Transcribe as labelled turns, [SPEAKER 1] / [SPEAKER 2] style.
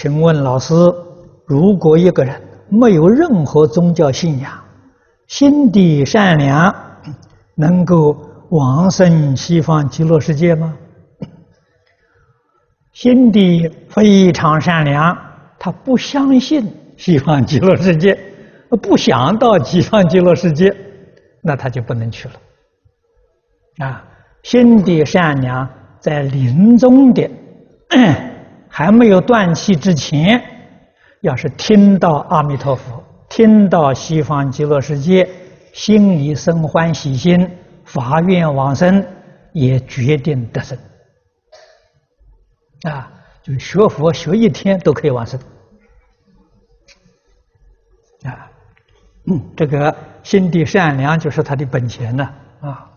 [SPEAKER 1] 请问老师，如果一个人没有任何宗教信仰，心地善良，能够往生西方极乐世界吗？心地非常善良，他不相信西方极乐世界，不想到西方极乐世界，那他就不能去了。啊，心地善良，在临终的。还没有断气之前，要是听到阿弥陀佛，听到西方极乐世界，心里生欢喜心，发愿往生，也决定得生。啊，就学佛学一天都可以往生。啊，嗯，这个心地善良就是他的本钱呢。啊。